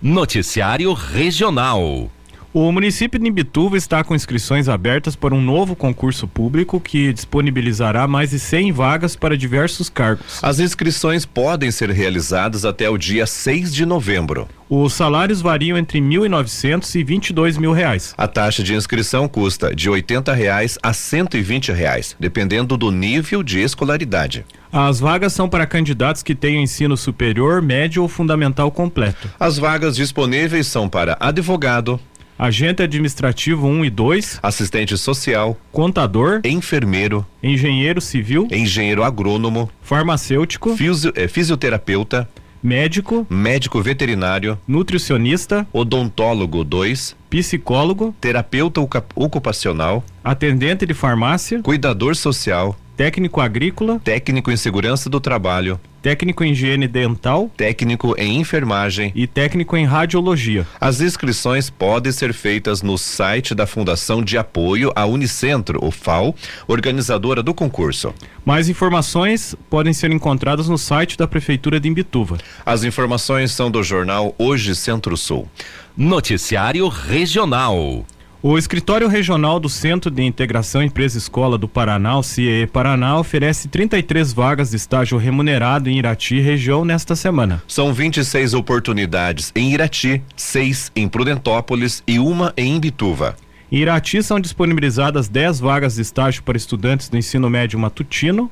Noticiário Regional. O município de Imbituva está com inscrições abertas para um novo concurso público que disponibilizará mais de 100 vagas para diversos cargos. As inscrições podem ser realizadas até o dia 6 de novembro. Os salários variam entre 1.900 e 22 mil reais. A taxa de inscrição custa de 80 reais a 120 reais, dependendo do nível de escolaridade. As vagas são para candidatos que tenham ensino superior, médio ou fundamental completo. As vagas disponíveis são para advogado, agente administrativo 1 e 2, assistente social, contador, enfermeiro, engenheiro civil, engenheiro agrônomo, farmacêutico, fisio, eh, fisioterapeuta, médico, médico veterinário, nutricionista, odontólogo 2, psicólogo, terapeuta ocupacional, atendente de farmácia, cuidador social, técnico agrícola, técnico em segurança do trabalho, técnico em higiene dental técnico em enfermagem. e técnico em radiologia. As inscrições podem ser feitas no site da Fundação de Apoio à Unicentro, o FAO, organizadora do concurso. Mais informações podem ser encontradas no site da Prefeitura de Imbituva. As informações são do jornal Hoje Centro-Sul. Noticiário Regional. O Escritório Regional do Centro de Integração Empresa Escola do Paraná, o CIE Paraná, oferece 33 vagas de estágio remunerado em Irati, região, nesta semana. São 26 oportunidades em Irati, seis em Prudentópolis e uma em Imbituva. Em Irati são disponibilizadas 10 vagas de estágio para estudantes do ensino médio matutino,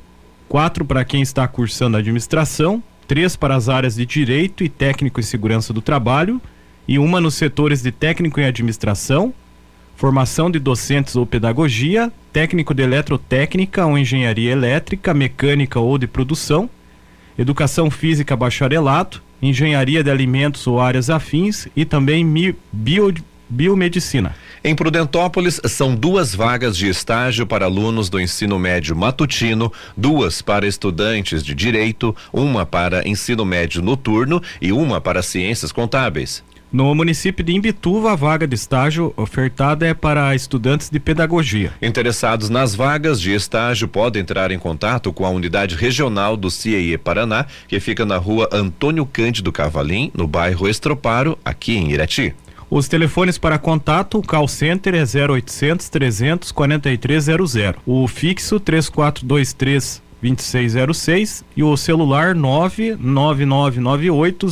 quatro para quem está cursando administração, três para as áreas de direito e técnico em segurança do trabalho e uma nos setores de técnico em administração, formação de docentes ou pedagogia, técnico de eletrotécnica ou engenharia elétrica, mecânica ou de produção, educação física bacharelado, engenharia de alimentos ou áreas afins e também bio- biomedicina. Em Prudentópolis, são duas vagas de estágio para alunos do ensino médio matutino, duas para estudantes de direito, uma para ensino médio noturno e uma para ciências contábeis. No município de Imbituva, a vaga de estágio ofertada é para estudantes de pedagogia. Interessados nas vagas de estágio podem entrar em contato com a unidade regional do CIE Paraná, que fica na rua Antônio Cândido Cavalim, no bairro Estroparo, aqui em Irati. Os telefones para contato, o call center é 0800 300 4300. O fixo 3423 2606 e o celular 99998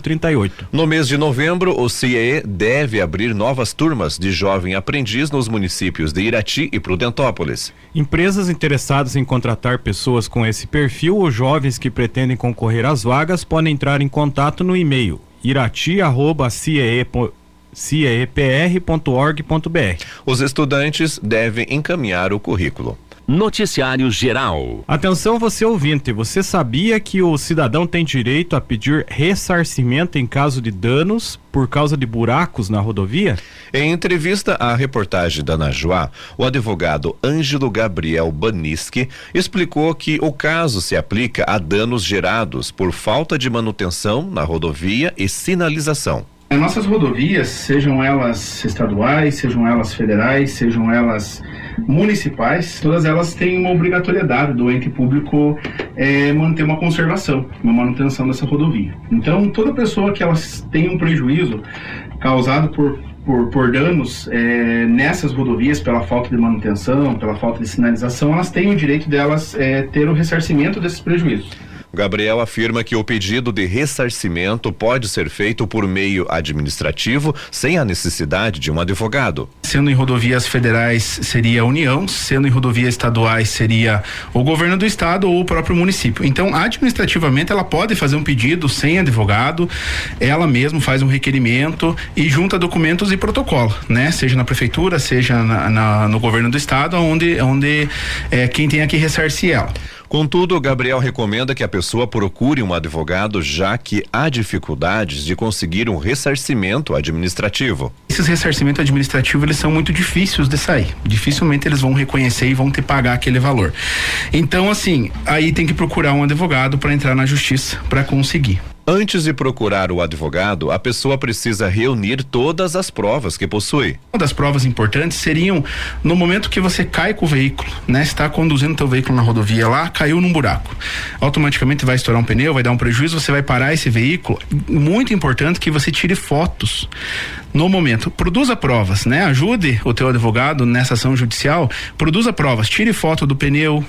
0038. No mês de novembro, o CIE deve abrir novas turmas de jovem aprendiz nos municípios de Irati e Prudentópolis. Empresas interessadas em contratar pessoas com esse perfil ou jovens que pretendem concorrer às vagas podem entrar em contato no e-mail irati@ciepr.org.br. Os estudantes devem encaminhar o currículo. Noticiário Geral. Atenção você ouvinte, você sabia que o cidadão tem direito a pedir ressarcimento em caso de danos por causa de buracos na rodovia? Em entrevista à reportagem da Najuá, o advogado Ângelo Gabriel Baniski explicou que o caso se aplica a danos gerados por falta de manutenção na rodovia e sinalização. As nossas rodovias, sejam elas estaduais, sejam elas federais, sejam elas municipais, todas elas têm uma obrigatoriedade do ente público eh, manter uma conservação, uma manutenção dessa rodovia. Então, toda pessoa que elas tem um prejuízo causado por por, por danos eh, nessas rodovias pela falta de manutenção, pela falta de sinalização, elas têm o direito delas eh, ter o ressarcimento desses prejuízos. Gabriel afirma que o pedido de ressarcimento pode ser feito por meio administrativo, sem a necessidade de um advogado. Sendo em rodovias federais seria a União, sendo em rodovias estaduais seria o governo do estado ou o próprio município. Então, administrativamente, ela pode fazer um pedido sem advogado, ela mesma faz um requerimento e junta documentos e protocolo, né? Seja na prefeitura, seja na, na- no governo do estado, onde, onde é, quem tem que ressarcir ela. Contudo, Gabriel recomenda que a pessoa procure um advogado, já que há dificuldades de conseguir um ressarcimento administrativo. Esses ressarcimentos administrativos eles são muito difíceis de sair. Dificilmente eles vão reconhecer e vão ter que pagar aquele valor. Então, assim, aí tem que procurar um advogado para entrar na justiça para conseguir. Antes de procurar o advogado, a pessoa precisa reunir todas as provas que possui. Uma das provas importantes seriam no momento que você cai com o veículo, né? Está conduzindo teu veículo na rodovia lá, caiu num buraco. Automaticamente vai estourar um pneu, vai dar um prejuízo, você vai parar esse veículo. Muito importante que você tire fotos no momento. Produza provas, né? Ajude o teu advogado nessa ação judicial, produza provas, tire foto do pneu,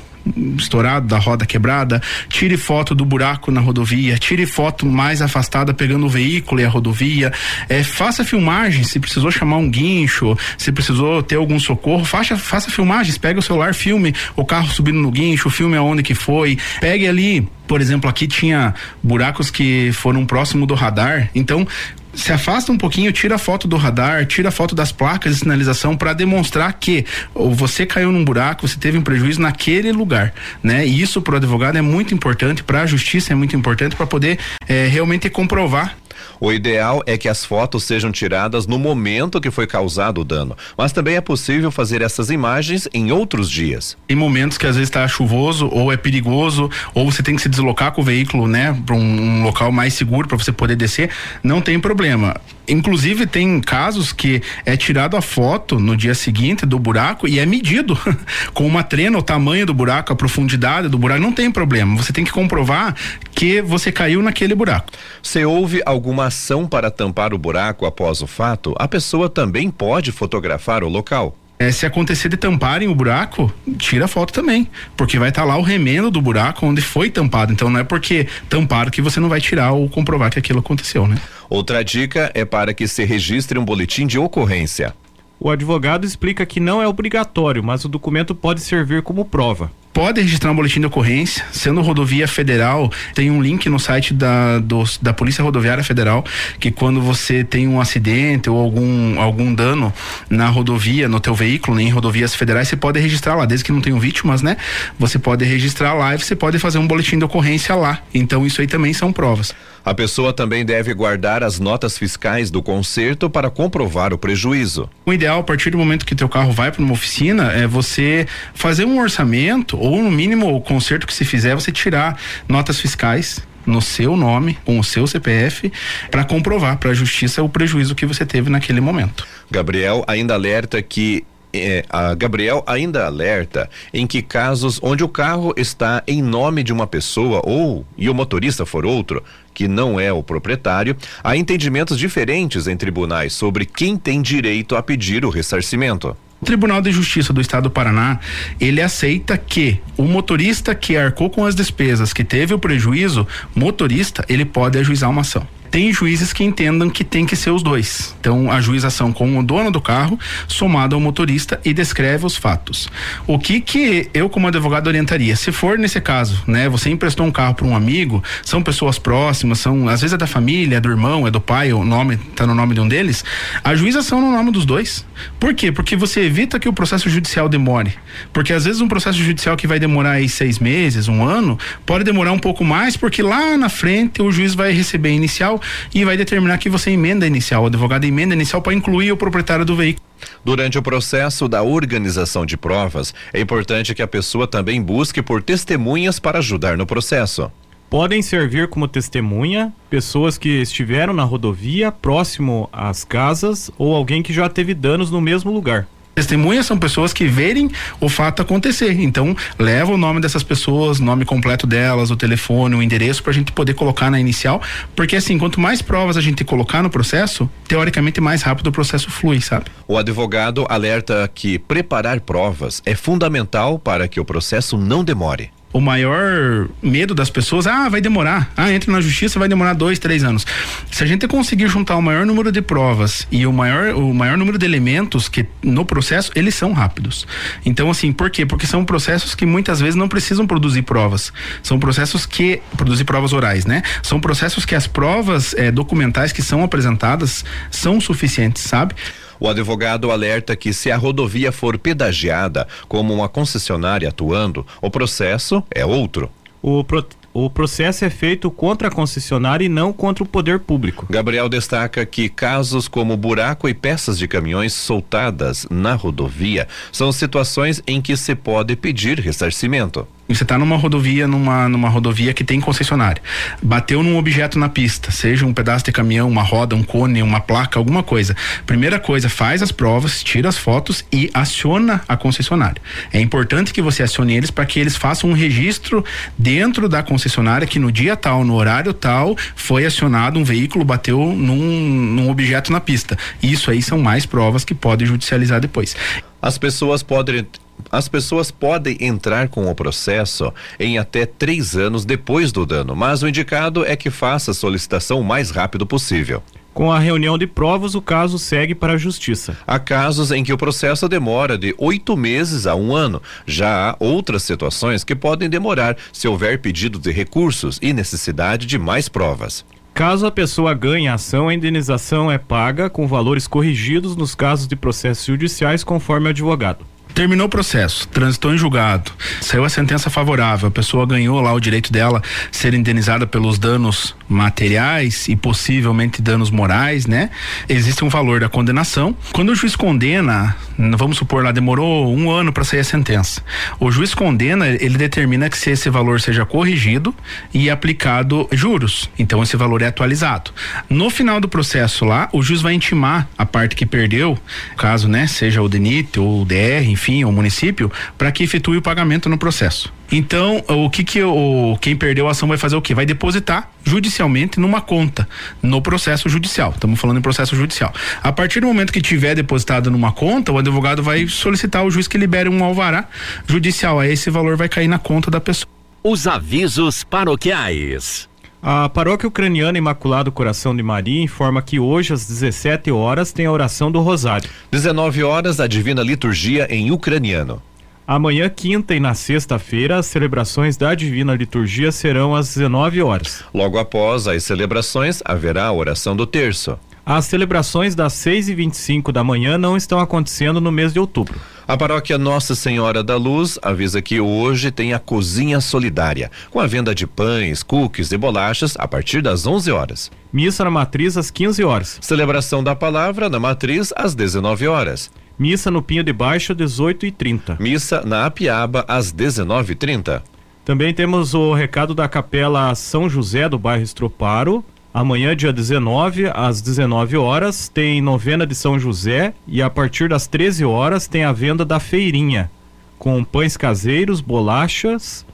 estourado, da roda quebrada, tire foto do buraco na rodovia, tire foto mais afastada pegando o veículo e a rodovia, é, faça filmagens, se precisou chamar um guincho, se precisou ter algum socorro, faça, faça filmagens, pega o celular, filme o carro subindo no guincho, filme aonde que foi, pegue ali por exemplo, aqui tinha buracos que foram próximo do radar. Então, se afasta um pouquinho, tira a foto do radar, tira a foto das placas de sinalização para demonstrar que você caiu num buraco, você teve um prejuízo naquele lugar, né? E isso para o advogado é muito importante, para a justiça é muito importante para poder é, realmente comprovar o ideal é que as fotos sejam tiradas no momento que foi causado o dano, mas também é possível fazer essas imagens em outros dias. Em momentos que às vezes está chuvoso ou é perigoso ou você tem que se deslocar com o veículo, né, para um, um local mais seguro para você poder descer, não tem problema. Inclusive tem casos que é tirado a foto no dia seguinte do buraco e é medido com uma trena o tamanho do buraco, a profundidade do buraco, não tem problema. Você tem que comprovar que você caiu naquele buraco. Se houve alguma ação para tampar o buraco após o fato, a pessoa também pode fotografar o local. É, se acontecer de tamparem o buraco, tira a foto também, porque vai estar tá lá o remendo do buraco onde foi tampado. Então não é porque tamparam que você não vai tirar ou comprovar que aquilo aconteceu, né? Outra dica é para que se registre um boletim de ocorrência. O advogado explica que não é obrigatório, mas o documento pode servir como prova pode registrar um boletim de ocorrência, sendo rodovia federal, tem um link no site da, do, da Polícia Rodoviária Federal, que quando você tem um acidente ou algum, algum dano na rodovia, no teu veículo, em rodovias federais, você pode registrar lá, desde que não tenham vítimas, né? Você pode registrar lá e você pode fazer um boletim de ocorrência lá. Então isso aí também são provas. A pessoa também deve guardar as notas fiscais do conserto para comprovar o prejuízo. O ideal, a partir do momento que teu carro vai para uma oficina, é você fazer um orçamento ou no mínimo o conserto que se fizer, você tirar notas fiscais no seu nome, com o seu CPF, para comprovar para a justiça o prejuízo que você teve naquele momento. Gabriel ainda alerta que é, a Gabriel ainda alerta em que casos onde o carro está em nome de uma pessoa ou e o motorista for outro, que não é o proprietário, há entendimentos diferentes em tribunais sobre quem tem direito a pedir o ressarcimento. O Tribunal de Justiça do Estado do Paraná, ele aceita que o motorista que arcou com as despesas, que teve o prejuízo, motorista, ele pode ajuizar uma ação tem juízes que entendam que tem que ser os dois. Então, a juização com o dono do carro, somado ao motorista e descreve os fatos. O que que eu como advogado orientaria? Se for nesse caso, né, você emprestou um carro para um amigo, são pessoas próximas, são às vezes é da família, é do irmão, é do pai, o nome tá no nome de um deles, a juização no nome dos dois. Por quê? Porque você evita que o processo judicial demore. Porque às vezes um processo judicial que vai demorar aí seis meses, um ano, pode demorar um pouco mais, porque lá na frente o juiz vai receber inicial e vai determinar que você emenda inicial, o advogado emenda inicial para incluir o proprietário do veículo. Durante o processo da organização de provas, é importante que a pessoa também busque por testemunhas para ajudar no processo. Podem servir como testemunha pessoas que estiveram na rodovia, próximo às casas, ou alguém que já teve danos no mesmo lugar. Testemunhas são pessoas que verem o fato acontecer. Então, leva o nome dessas pessoas, nome completo delas, o telefone, o endereço, para a gente poder colocar na inicial. Porque, assim, quanto mais provas a gente colocar no processo, teoricamente mais rápido o processo flui, sabe? O advogado alerta que preparar provas é fundamental para que o processo não demore o maior medo das pessoas, ah, vai demorar, ah, entra na justiça, vai demorar dois, três anos. Se a gente conseguir juntar o maior número de provas e o maior, o maior número de elementos que no processo, eles são rápidos. Então, assim, por quê? Porque são processos que muitas vezes não precisam produzir provas. São processos que, produzir provas orais, né? São processos que as provas eh, documentais que são apresentadas são suficientes, sabe? O advogado alerta que se a rodovia for pedagiada como uma concessionária atuando, o processo é outro. O, pro, o processo é feito contra a concessionária e não contra o poder público. Gabriel destaca que casos como buraco e peças de caminhões soltadas na rodovia são situações em que se pode pedir ressarcimento Você está numa rodovia, numa, numa rodovia que tem concessionária. Bateu num objeto na pista, seja um pedaço de caminhão, uma roda, um cone, uma placa, alguma coisa. Primeira coisa, faz as provas, tira as fotos e aciona a concessionária. É importante que você acione eles para que eles façam um registro dentro da concessionária que no dia tal, no horário tal, foi acionado um veículo, bateu num, num objeto na pista. Isso aí são mais provas que podem judicializar depois. As pessoas podem as pessoas podem entrar com o processo em até três anos depois do dano, mas o indicado é que faça a solicitação o mais rápido possível. Com a reunião de provas, o caso segue para a justiça. Há casos em que o processo demora de oito meses a um ano. Já há outras situações que podem demorar se houver pedido de recursos e necessidade de mais provas. Caso a pessoa ganhe a ação, a indenização é paga com valores corrigidos nos casos de processos judiciais, conforme o advogado. Terminou o processo, transitou em julgado, saiu a sentença favorável, a pessoa ganhou lá o direito dela ser indenizada pelos danos materiais e possivelmente danos morais, né? Existe um valor da condenação. Quando o juiz condena, vamos supor lá, demorou um ano para sair a sentença. O juiz condena, ele determina que se esse valor seja corrigido e aplicado juros. Então esse valor é atualizado. No final do processo lá, o juiz vai intimar a parte que perdeu, caso, né, seja o DENIT ou o DR, enfim, o município, para que efetue o pagamento no processo. Então, o que que o quem perdeu a ação vai fazer o quê? Vai depositar judicialmente numa conta no processo judicial. Estamos falando em processo judicial. A partir do momento que tiver depositado numa conta, o advogado vai solicitar ao juiz que libere um alvará judicial. Aí esse valor vai cair na conta da pessoa. Os avisos paroquiais. A paróquia ucraniana Imaculado Coração de Maria informa que hoje às 17 horas tem a oração do Rosário. 19 horas a divina liturgia em ucraniano. Amanhã, quinta e na sexta-feira, as celebrações da Divina Liturgia serão às 19 horas. Logo após as celebrações, haverá a oração do terço. As celebrações das 6 e 25 da manhã não estão acontecendo no mês de outubro. A paróquia Nossa Senhora da Luz avisa que hoje tem a cozinha solidária, com a venda de pães, cookies e bolachas a partir das 11 horas. Missa na matriz às 15 horas. Celebração da palavra na matriz às 19 horas. Missa no Pinho de Baixo, 18 e 30. Missa na Apiaba às 19h30. Também temos o recado da Capela São José do bairro Estroparo. Amanhã, dia 19, às 19 horas, tem novena de São José e a partir das 13 horas tem a venda da feirinha, com pães caseiros, bolachas,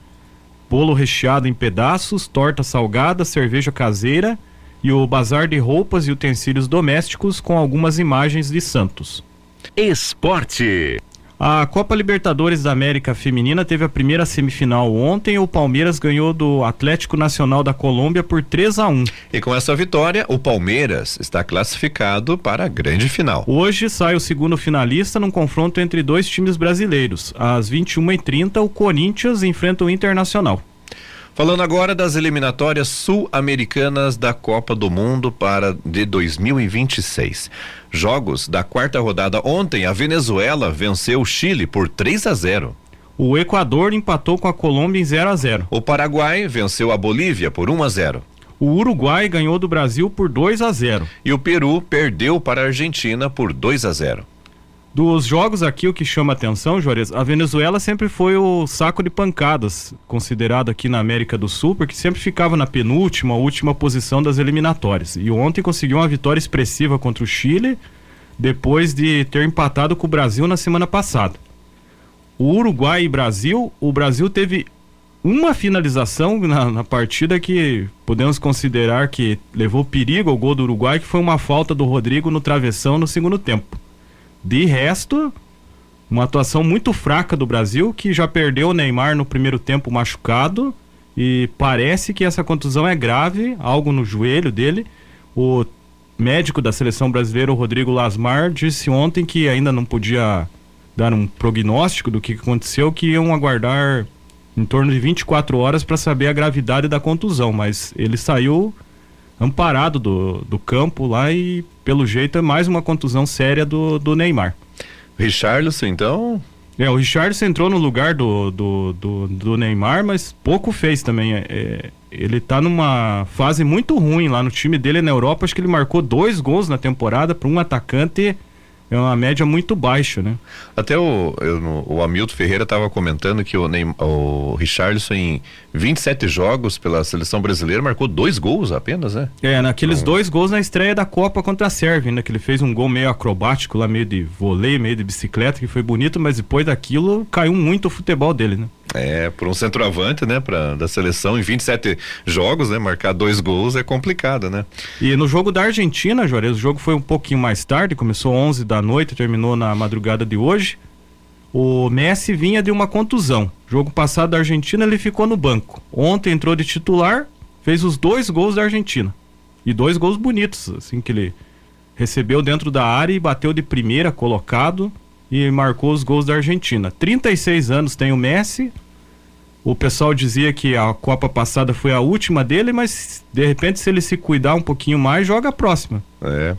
bolo recheado em pedaços, torta salgada, cerveja caseira e o bazar de roupas e utensílios domésticos com algumas imagens de santos. Esporte. A Copa Libertadores da América Feminina teve a primeira semifinal ontem. O Palmeiras ganhou do Atlético Nacional da Colômbia por 3 a 1. E com essa vitória, o Palmeiras está classificado para a grande final. Hoje sai o segundo finalista num confronto entre dois times brasileiros. Às 21h30, o Corinthians enfrenta o Internacional. Falando agora das eliminatórias sul-americanas da Copa do Mundo para de 2026. Jogos da quarta rodada ontem, a Venezuela venceu o Chile por 3 a 0. O Equador empatou com a Colômbia em 0 a 0. O Paraguai venceu a Bolívia por 1 a 0. O Uruguai ganhou do Brasil por 2 a 0. E o Peru perdeu para a Argentina por 2 a 0. Dos jogos aqui, o que chama atenção, Juarez, a Venezuela sempre foi o saco de pancadas, considerado aqui na América do Sul, porque sempre ficava na penúltima, última posição das eliminatórias. E ontem conseguiu uma vitória expressiva contra o Chile, depois de ter empatado com o Brasil na semana passada. O Uruguai e Brasil, o Brasil teve uma finalização na, na, partida que podemos considerar que levou perigo ao gol do Uruguai, que foi uma falta do Rodrigo no travessão no segundo tempo. De resto, uma atuação muito fraca do Brasil, que já perdeu o Neymar no primeiro tempo machucado. E parece que essa contusão é grave, algo no joelho dele. O médico da seleção brasileira, o Rodrigo Lasmar, disse ontem que ainda não podia dar um prognóstico do que aconteceu, que iam aguardar em torno de 24 horas para saber a gravidade da contusão, mas ele saiu amparado do, do campo lá e, pelo jeito, é mais uma contusão séria do, do Neymar. Richarlison, então? É, o Richarlison entrou no lugar do, do, do, do Neymar, mas pouco fez também. É, é, ele tá numa fase muito ruim lá no time dele na Europa. Acho que ele marcou dois gols na temporada para um atacante é uma média muito baixa, né? Até o, eu, o Hamilton Ferreira estava comentando que o, Neymar, o Richarlison em 27 jogos pela seleção brasileira marcou dois gols apenas, né? É, naqueles então... dois gols na estreia da Copa contra a Sérvia, né? Que ele fez um gol meio acrobático lá, meio de vôlei, meio de bicicleta, que foi bonito, mas depois daquilo caiu muito o futebol dele, né? É, por um centroavante, né, pra, da seleção em 27 jogos, né, marcar dois gols é complicado, né? E no jogo da Argentina, Juarez, o jogo foi um pouquinho mais tarde, começou 11 da noite, terminou na madrugada de hoje. O Messi vinha de uma contusão. Jogo passado da Argentina ele ficou no banco. Ontem entrou de titular, fez os dois gols da Argentina. E dois gols bonitos, assim que ele recebeu dentro da área e bateu de primeira colocado e marcou os gols da Argentina. 36 anos tem o Messi. O pessoal dizia que a Copa passada foi a última dele, mas de repente, se ele se cuidar um pouquinho mais, joga a próxima. É.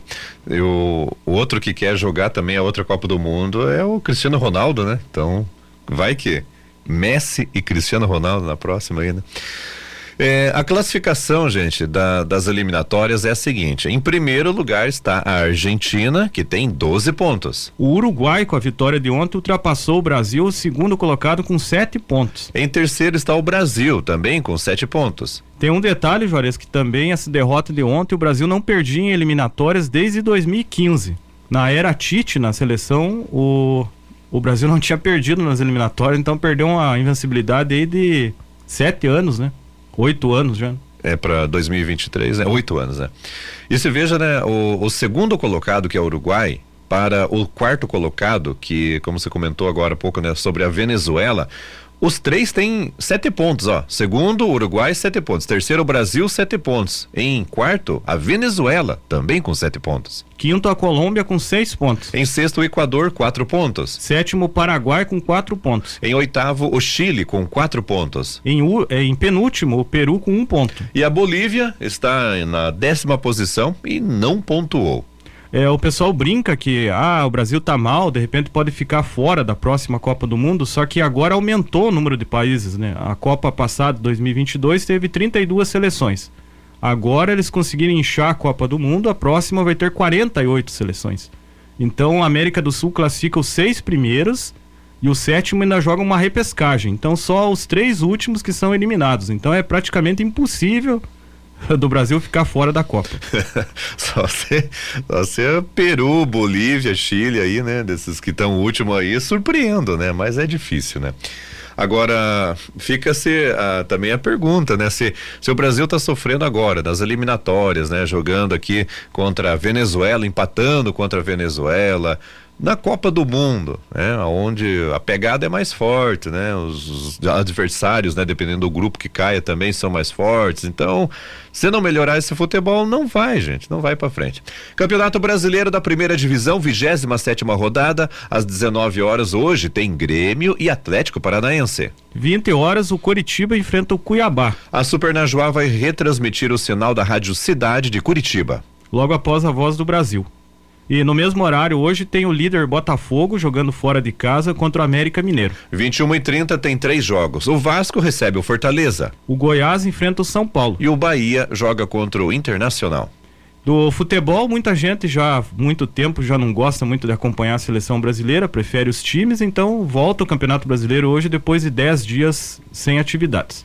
E o, o outro que quer jogar também a outra Copa do Mundo é o Cristiano Ronaldo, né? Então, vai que Messi e Cristiano Ronaldo na próxima aí, né? É, a classificação, gente, da, das eliminatórias é a seguinte: em primeiro lugar está a Argentina, que tem 12 pontos. O Uruguai, com a vitória de ontem, ultrapassou o Brasil, segundo colocado, com 7 pontos. Em terceiro está o Brasil, também com 7 pontos. Tem um detalhe, Juarez, que também essa derrota de ontem, o Brasil não perdia em eliminatórias desde 2015. Na era Tite, na seleção, o, o Brasil não tinha perdido nas eliminatórias, então perdeu uma invencibilidade aí de sete anos, né? Oito anos já. É para 2023, né? Oito anos, né? E se veja, né? O, o segundo colocado, que é o Uruguai, para o quarto colocado, que, como você comentou agora há pouco, né, sobre a Venezuela, os três têm sete pontos, ó. Segundo, Uruguai, sete pontos. Terceiro, Brasil, sete pontos. Em quarto, a Venezuela, também com sete pontos. Quinto, a Colômbia com seis pontos. Em sexto, o Equador, quatro pontos. Sétimo, o Paraguai com quatro pontos. Em oitavo, o Chile com quatro pontos. Em, em penúltimo, o Peru com um ponto. E a Bolívia está na décima posição e não pontuou. É, o pessoal brinca que ah, o Brasil tá mal, de repente pode ficar fora da próxima Copa do Mundo, só que agora aumentou o número de países, né? A Copa passada, 2022, teve 32 seleções. Agora eles conseguiram inchar a Copa do Mundo, a próxima vai ter 48 seleções. Então a América do Sul classifica os seis primeiros e o sétimo ainda joga uma repescagem. Então só os três últimos que são eliminados. Então é praticamente impossível do Brasil ficar fora da Copa. só ser, só ser Peru, Bolívia, Chile aí, né? Desses que estão último aí, surpreendo, né? Mas é difícil, né? Agora, fica-se também a pergunta, né? Se, se o Brasil está sofrendo agora nas eliminatórias, né? Jogando aqui contra a Venezuela, empatando contra a Venezuela, na Copa do Mundo, né, onde a pegada é mais forte, né, os, os, adversários, né, dependendo do grupo que caia também são mais fortes. Então, se não melhorar esse futebol, não vai, gente, não vai para frente. Campeonato Brasileiro da Primeira Divisão, 27 sétima rodada, às 19 horas hoje tem Grêmio e Atlético Paranaense. 20 horas o Curitiba enfrenta o Cuiabá. A Super Najuá vai retransmitir o sinal da Rádio Cidade de Curitiba. Logo após a Voz do Brasil. E no mesmo horário, hoje tem o líder Botafogo jogando fora de casa contra o América Mineiro. 21 e 30 tem três jogos. O Vasco recebe o Fortaleza. O Goiás enfrenta o São Paulo. E o Bahia joga contra o Internacional. Do futebol, muita gente já há muito tempo já não gosta muito de acompanhar a seleção brasileira, prefere os times, então volta o Campeonato Brasileiro hoje depois de 10 dias sem atividades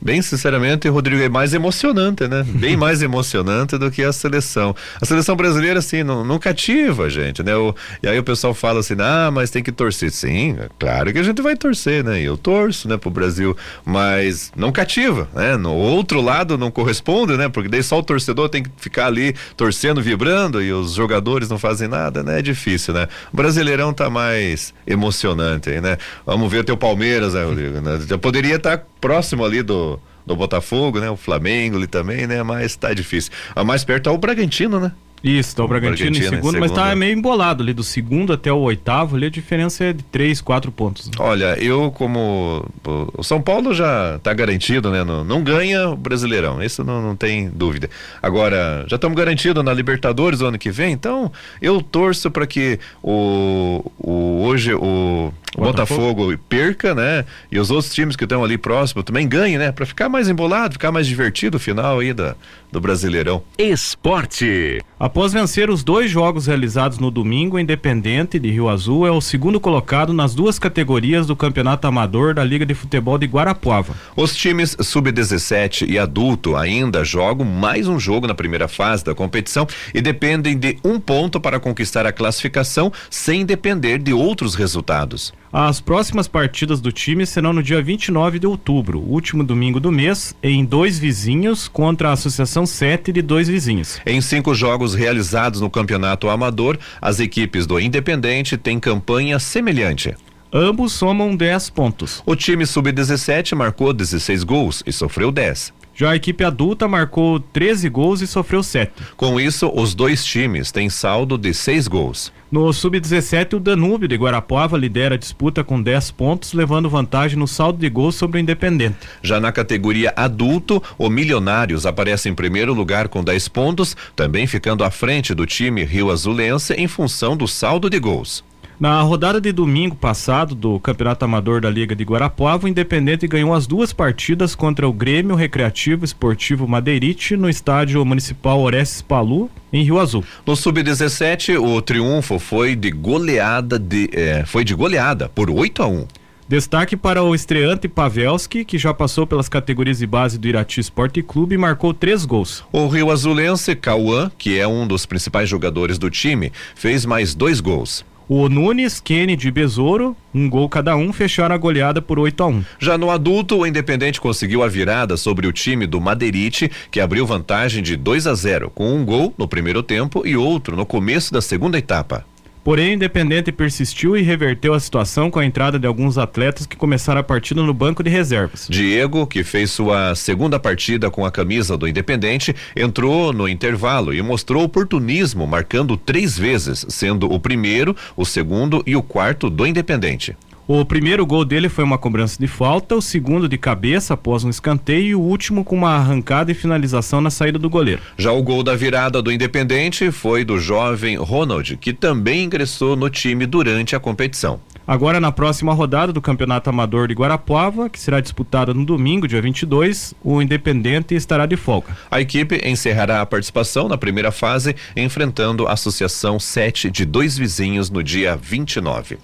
bem sinceramente, Rodrigo, é mais emocionante, né? Bem mais emocionante do que a seleção. A seleção brasileira, assim, não, não cativa, gente, né? O, e aí o pessoal fala assim, ah, mas tem que torcer. Sim, é claro que a gente vai torcer, né? E eu torço, né, pro Brasil, mas não cativa, né? No outro lado não corresponde, né? Porque daí só o torcedor tem que ficar ali torcendo, vibrando e os jogadores não fazem nada, né? É difícil, né? O Brasileirão tá mais emocionante, né? Vamos ver o teu Palmeiras, né, Rodrigo? Né? Já poderia estar tá próximo ali do do Botafogo, né? O Flamengo ali também, né? Mas tá difícil. A mais perto é o Bragantino, né? Isso, tá o Bragantino, Bragantino em, segundo, em, segundo, mas tá meio embolado ali, do segundo até o oitavo, ali a diferença é de três, quatro pontos. Né? Olha, eu como o São Paulo já tá garantido, né? Não, não ganha o Brasileirão, isso não, não tem dúvida. Agora, já estamos garantidos na Libertadores o ano que vem, então eu torço para que o, o hoje o o Botafogo. Botafogo perca, né? E os outros times que estão ali próximo também ganhem, né? Para ficar mais embolado, ficar mais divertido o final aí da, do Brasileirão. Esporte. Após vencer os dois jogos realizados no domingo, o Independente de Rio Azul é o segundo colocado nas duas categorias do Campeonato Amador da Liga de Futebol de Guarapuava. Os times sub-17 e adulto ainda jogam mais um jogo na primeira fase da competição e dependem de um ponto para conquistar a classificação sem depender de outros resultados. As próximas partidas do time serão no dia 29 de outubro, último domingo do mês, em dois vizinhos contra a Associação 7 de dois vizinhos. Em cinco jogos realizados no campeonato amador, as equipes do Independente têm campanha semelhante. Ambos somam 10 pontos. O time sub-17 marcou 16 gols e sofreu 10. Já a equipe adulta marcou 13 gols e sofreu 7. Com isso, os dois times têm saldo de 6 gols. No sub-17, o Danúbio de Guarapuava lidera a disputa com 10 pontos, levando vantagem no saldo de gols sobre o Independente. Já na categoria adulto, o Milionários aparece em primeiro lugar com 10 pontos, também ficando à frente do time Rio Azulense em função do saldo de gols. Na rodada de domingo passado do Campeonato Amador da Liga de Guarapuava, o Independente ganhou as duas partidas contra o Grêmio Recreativo Esportivo Madeirite no estádio municipal Orestes Palu, em Rio Azul. No sub-17, o triunfo foi de goleada de eh, foi de goleada por 8 a 1. Destaque para o estreante Pavelski, que já passou pelas categorias de base do Irati Esporte Clube e marcou três gols. O Rio Azulense Cauã, que é um dos principais jogadores do time, fez mais dois gols. O Nunes, Kennedy e Besouro, um gol cada um, fecharam a goleada por 8 a 1 Já no adulto, o Independente conseguiu a virada sobre o time do Madeirite, que abriu vantagem de 2 a 0, com um gol no primeiro tempo e outro no começo da segunda etapa. Porém, Independente persistiu e reverteu a situação com a entrada de alguns atletas que começaram a partida no banco de reservas. Diego, que fez sua segunda partida com a camisa do Independente, entrou no intervalo e mostrou oportunismo, marcando três vezes, sendo o primeiro, o segundo e o quarto do Independente. O primeiro gol dele foi uma cobrança de falta, o segundo de cabeça após um escanteio e o último com uma arrancada e finalização na saída do goleiro. Já o gol da virada do Independente foi do jovem Ronald, que também ingressou no time durante a competição. Agora, na próxima rodada do Campeonato Amador de Guarapuava, que será disputada no domingo, dia 22, o Independente estará de folga. A equipe encerrará a participação na primeira fase, enfrentando a Associação 7 de dois vizinhos no dia 29.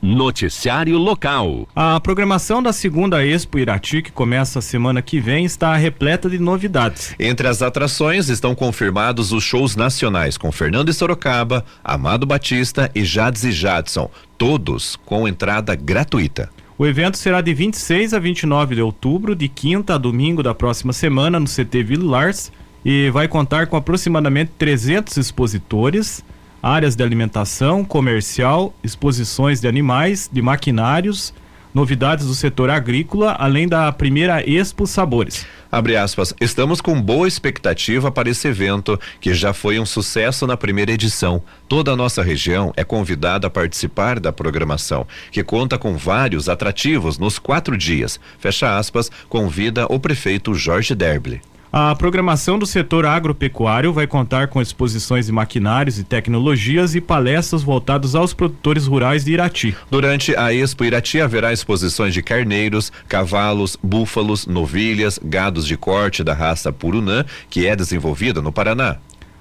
Noticiário local. A programação da segunda Expo Irati, que começa a semana que vem, está repleta de novidades. Entre as atrações estão confirmados os shows nacionais com Fernando e Sorocaba, Amado Batista e Jades e Jadson, todos com entrada gratuita. O evento será de 26 a 29 de outubro, de quinta a domingo da próxima semana, no CT Villars, e vai contar com aproximadamente 300 expositores áreas de alimentação, comercial, exposições de animais, de maquinários, novidades do setor agrícola, além da primeira Expo Sabores. Abre aspas, estamos com boa expectativa para esse evento, que já foi um sucesso na primeira edição. Toda a nossa região é convidada a participar da programação, que conta com vários atrativos nos quatro dias. Fecha aspas, convida o prefeito Jorge Derble. A programação do setor agropecuário vai contar com exposições de maquinários e tecnologias e palestras voltadas aos produtores rurais de Irati. Durante a Expo Irati haverá exposições de carneiros, cavalos, búfalos, novilhas, gados de corte da raça Purunã, que é desenvolvida no Paraná.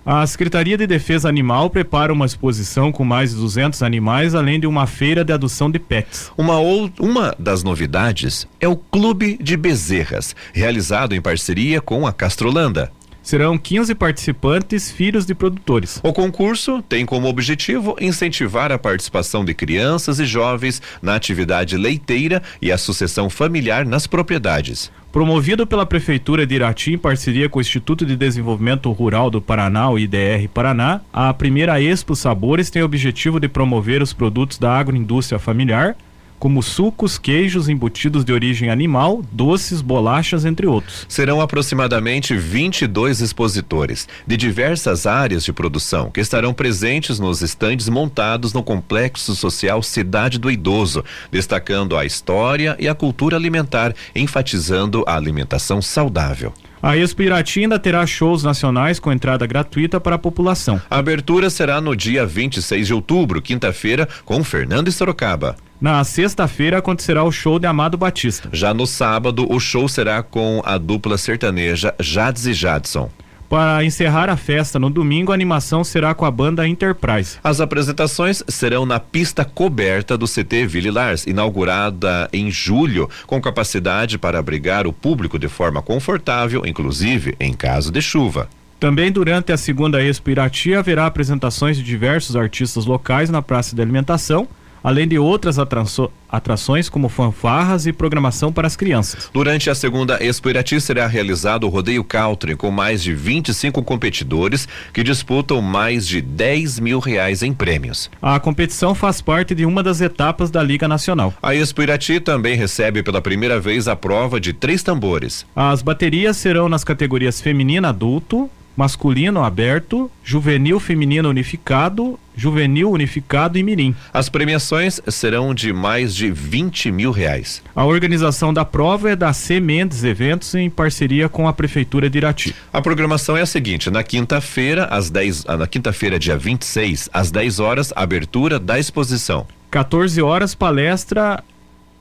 A Secretaria de Defesa Animal prepara uma exposição com mais de 200 animais, além de uma feira de adoção de pets. Uma, ou, uma das novidades é o Clube de Bezerras, realizado em parceria com a Castrolanda. Serão 15 participantes, filhos de produtores. O concurso tem como objetivo incentivar a participação de crianças e jovens na atividade leiteira e a sucessão familiar nas propriedades. Promovido pela Prefeitura de Irati em parceria com o Instituto de Desenvolvimento Rural do Paraná, o IDR Paraná, a primeira Expo Sabores tem o objetivo de promover os produtos da agroindústria familiar, como sucos, queijos, embutidos de origem animal, doces, bolachas, entre outros. Serão aproximadamente 22 expositores de diversas áreas de produção que estarão presentes nos estandes montados no Complexo Social Cidade do Idoso, destacando a história e a cultura alimentar, enfatizando a alimentação saudável. A Expo Irati ainda terá shows nacionais com entrada gratuita para a população. A abertura será no dia 26 de outubro, quinta-feira, com Fernando Sorocaba. Na sexta-feira acontecerá o show de Amado Batista. Já no sábado, o show será com a dupla sertaneja Jades e Jadson. Para encerrar a festa no domingo, a animação será com a banda Enterprise. As apresentações serão na pista coberta do CT Ville Lars, inaugurada em julho, com capacidade para abrigar o público de forma confortável, inclusive em caso de chuva. Também durante a segunda Expo Irati haverá apresentações de diversos artistas locais na Praça de Alimentação além de outras atrações como fanfarras e programação para as crianças. Durante a segunda Expo Irati será realizado o Rodeio Country com mais de 25 competidores que disputam mais de 10 mil reais em prêmios. A competição faz parte de uma das etapas da Liga Nacional. A Expo Irati também recebe pela primeira vez a prova de três tambores. As baterias serão nas categorias feminina adulto, masculino aberto, juvenil feminino unificado, juvenil unificado e mirim. As premiações serão de mais de 20 mil reais. A organização da prova é da C Mendes Eventos em parceria com a Prefeitura de Irati. A programação é a seguinte: na quinta-feira, às 10, ah, na quinta-feira, dia 26, às 10 horas, abertura da exposição. 14 horas, palestra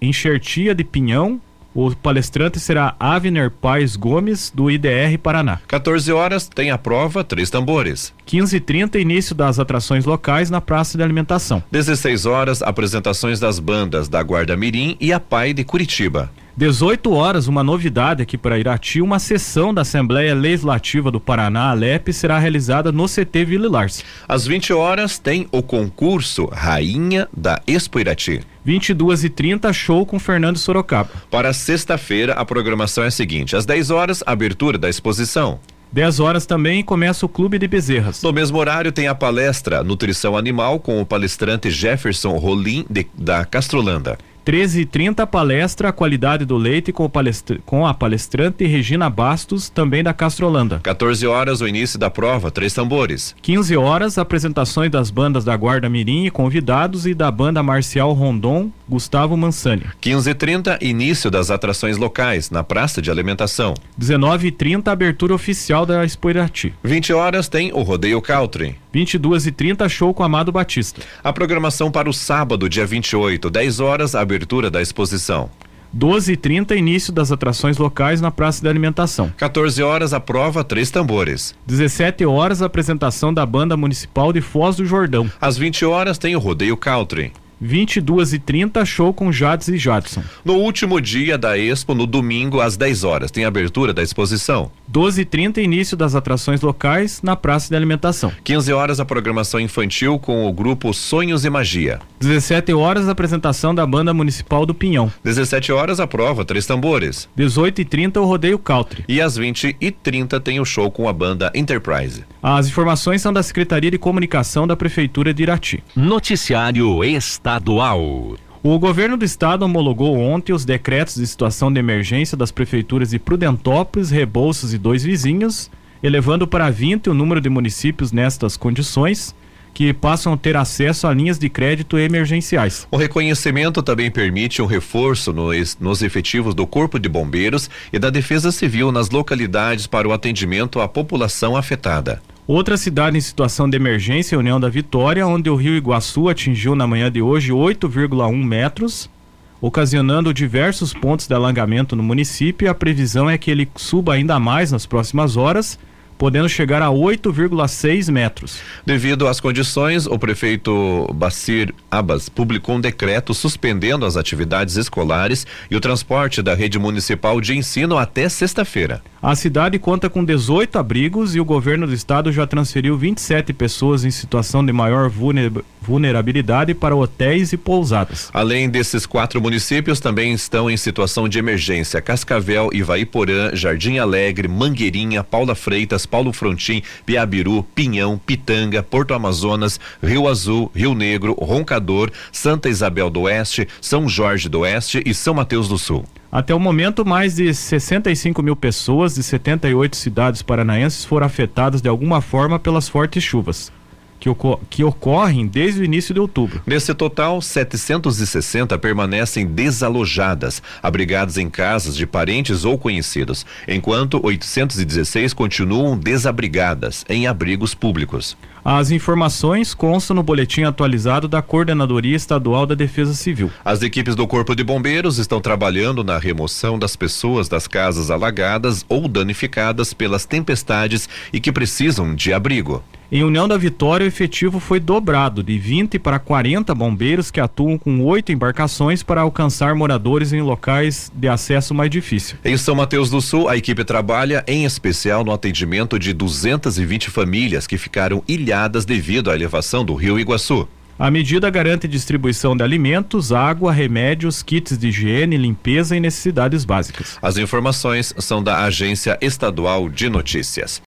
enxertia de pinhão o palestrante será Avner Paes Gomes, do IDR Paraná. 14 horas tem a prova Três Tambores. 15h30, início das atrações locais na Praça de Alimentação. 16 horas, apresentações das bandas da Guarda Mirim e a Pai de Curitiba. 18 horas, uma novidade aqui para Irati, uma sessão da Assembleia Legislativa do Paraná, Alep, será realizada no CT Vila Lars. Às 20 horas tem o concurso Rainha da Expo Irati. 22 e 30 show com Fernando Sorocaba. Para sexta-feira, a programação é a seguinte: às 10 horas, abertura da exposição. 10 horas também começa o Clube de Bezerras. No mesmo horário tem a palestra Nutrição Animal com o palestrante Jefferson Rolim de, da Castrolanda. 13h30, palestra A Qualidade do Leite com, com, a palestrante Regina Bastos, também da Castrolanda. 14 horas, o início da prova, Três Tambores. 15 horas, apresentações das bandas da Guarda Mirim e convidados e da banda marcial Rondon, Gustavo Mansani. 15h30, início das atrações locais, na Praça de Alimentação. 19h30, abertura oficial da Expo Irati. 20 horas tem o Rodeio Country. 22 e 30 show com Amado Batista. A programação para o sábado, dia 28, 10 horas, abertura da exposição. 12 e 30 início das atrações locais na Praça da Alimentação. 14 horas a prova Três Tambores. 17 horas apresentação da Banda Municipal de Foz do Jordão. Às 20 horas tem o Rodeio Country. 22 e 30 show com Jades e Jadson. No último dia da Expo, no domingo, às 10 horas, tem abertura da exposição. 12 e 30 início das atrações locais na Praça de Alimentação. 15 horas, a programação infantil com o grupo Sonhos e Magia. 17 horas, a apresentação da Banda Municipal do Pinhão. 17 horas, a prova Três Tambores. 18 e 30 o Rodeio Country. E às 20 e 30 tem o show com a banda Enterprise. As informações são da Secretaria de Comunicação da Prefeitura de Irati. Noticiário Estadual. O governo do estado homologou ontem os decretos de situação de emergência das prefeituras de Prudentópolis, Rebouças e Dois Vizinhos, elevando para 20 o número de municípios nestas condições que passam a ter acesso a linhas de crédito emergenciais. O reconhecimento também permite um reforço nos, nos efetivos do Corpo de Bombeiros e da Defesa Civil nas localidades para o atendimento à população afetada. Outra cidade em situação de emergência é União da Vitória, onde o rio Iguaçu atingiu na manhã de hoje 8,1 metros, ocasionando diversos pontos de alagamento no município. A previsão é que ele suba ainda mais nas próximas horas podendo chegar a 8,6 metros. Devido às condições, o prefeito Bacir Abbas publicou um decreto suspendendo as atividades escolares e o transporte da rede municipal de ensino até sexta-feira. A cidade conta com 18 abrigos e o governo do estado já transferiu 27 pessoas em situação de maior vulnerabilidade para hotéis e pousadas. Além desses quatro municípios, também estão em situação de emergência Cascavel, Ivaiporã, Jardim Alegre, Mangueirinha, Paula Freitas, Paulo Frontin, Piabiru, Pinhão, Pitanga, Porto Amazonas, Rio Azul, Rio Negro, Roncador, Santa Isabel do Oeste, São Jorge do Oeste e São Mateus do Sul. Até o momento, mais de 65 mil pessoas de 78 cidades paranaenses foram afetadas de alguma forma pelas fortes chuvas. que, ocor que ocorrem desde o início de outubro. Nesse total, 760 permanecem desalojadas, abrigadas em casas de parentes ou conhecidos, enquanto 816 continuam desabrigadas em abrigos públicos. As informações constam no boletim atualizado da Coordenadoria Estadual da Defesa Civil. As equipes do Corpo de Bombeiros estão trabalhando na remoção das pessoas das casas alagadas ou danificadas pelas tempestades e que precisam de abrigo. Em União da Vitória, o efetivo foi dobrado de 20 para 40 bombeiros que atuam com oito embarcações para alcançar moradores em locais de acesso mais difícil. Em São Mateus do Sul, a equipe trabalha em especial no atendimento de 220 famílias que ficaram ilhadas devido à elevação do rio Iguaçu. A medida garante distribuição de alimentos, água, remédios, kits de higiene, limpeza e necessidades básicas. As informações são da Agência Estadual de Notícias.